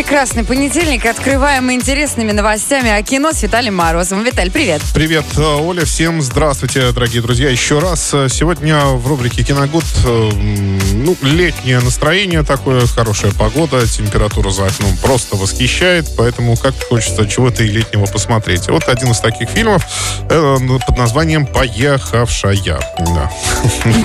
Прекрасный понедельник. Открываем интересными новостями о кино с Виталием Морозовым. Виталь, привет. Привет, э, Оля. Всем здравствуйте, дорогие друзья. Еще раз. э, Сегодня в рубрике «Киногуд» э, ну, летнее настроение такое, хорошая погода, температура за окном просто восхищает, поэтому как хочется чего-то и летнего посмотреть. Вот один из таких фильмов э, под названием «Поехавшая». Да.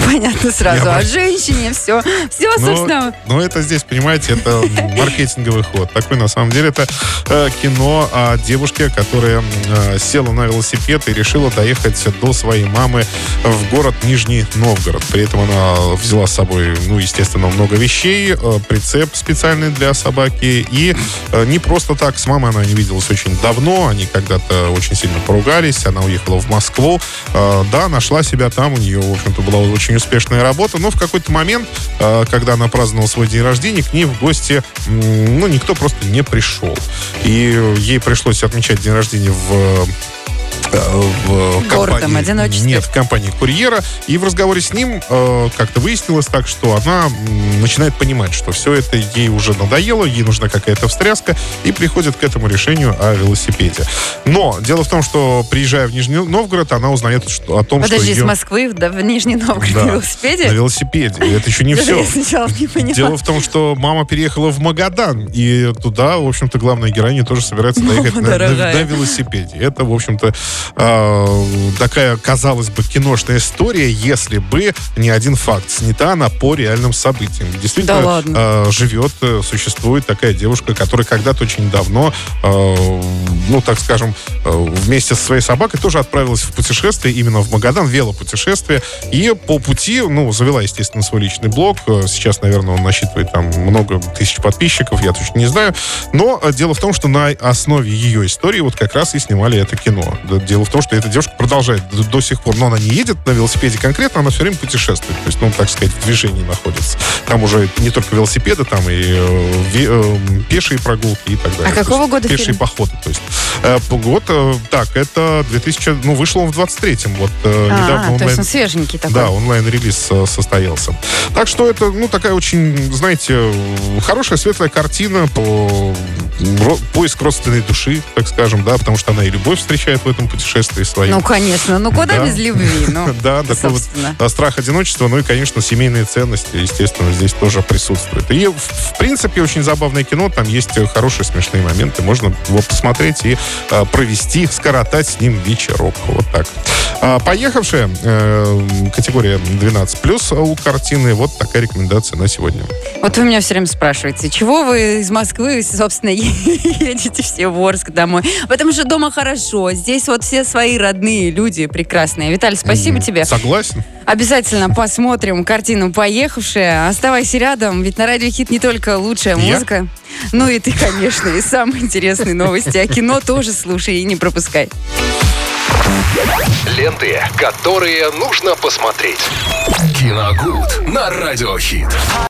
Понятно сразу. Я О женщине все. Все, Но, собственно. но это здесь, понимаете, это маркетинговый ход. Такой, на самом деле, это э, кино о девушке, которая э, села на велосипед и решила доехать до своей мамы в город Нижний Новгород. При этом она взяла с собой, ну, естественно, много вещей, э, прицеп специальный для собаки. И не просто так с мамой она не виделась очень давно. Они когда-то очень сильно поругались. Она уехала в Москву. Да, нашла себя там. У нее, в общем-то, была очень успешная работа. Но в какой-то момент, когда она праздновала свой день рождения, к ней в гости, ну, никто просто не пришел. И ей пришлось отмечать день рождения в в Гордом компании- одиночестве. Нет, в компании курьера. И в разговоре с ним э, как-то выяснилось так, что она начинает понимать, что все это ей уже надоело, ей нужна какая-то встряска, и приходит к этому решению о велосипеде. Но дело в том, что приезжая в Нижний Новгород, она узнает что- о том, Подожди, что из ее... Москвы да, в Нижний Новгород Да, на велосипеде? На велосипеде. И Это еще не все. Не. Дело в том, что мама переехала в Магадан, и туда, в общем-то, главная героиня тоже собирается доехать на, на- дорогая. на велосипеде. Это, в общем-то, э, такая, казалось бы, киношная история, если бы не один факт. Снята она по реальным событиям. Действительно, Да ладно. э, живет, э, существует такая девушка, которая когда-то очень давно, э, ну, так скажем, э, вместе со своей собакой тоже отправилась в путешествие именно в Магадан, велопутешествие. И по пути, ну, завела, естественно, свой личный блог. Э, Сейчас, наверное, он насчитывает там много тысяч подписчиков, я точно не знаю. Но э, дело в том, что на основе ее истории вот как раз и снимали это кино. Дело в том, что эта девушка продолжает до, сих пор, но она не едет на велосипеде конкретно, она все время путешествует. То есть, ну, так сказать, в движении находится. Там уже не только велосипеды, там и э, э, пешие прогулки и так далее. А какого года Пешие фильм? походы. То есть, год, э, так, это 2000, ну, вышло он в 23-м. Вот э, А, недавно то есть онлайн он свеженький такой. да, онлайн-релиз э, состоялся. Так что это, ну, такая очень, знаете, э, хорошая светлая картина по поиск родственной души, так скажем, да, потому что она и любовь встречает в этом путешествии своем. Ну, конечно. Ну, куда Да. без любви? Ну, да, такой вот собственно. а, страх одиночества, ну и, конечно, семейные ценности, естественно, здесь тоже присутствуют. И, в, в принципе, очень забавное кино, там есть э, хорошие смешные моменты, можно его посмотреть и а, провести, скоротать с ним вечерок. Вот так. А, поехавшая э, категория 12+, у картины, вот такая рекомендация на сегодня. Вот вы меня все время спрашиваете, чего вы из Москвы, собственно, едете все в Орск домой? Потому что дома хорошо, здесь вот все свои родные люди прекрасные. Виталий, спасибо тебе. Согласен? Обязательно посмотрим картину «Поехавшая». Оставайся рядом, ведь на радио Хит не только лучшая Я? музыка, ну и ты, конечно, и самые интересные новости. А кино тоже слушай и не пропускай. Ленты, которые нужно посмотреть. Киногуд на Радиохит.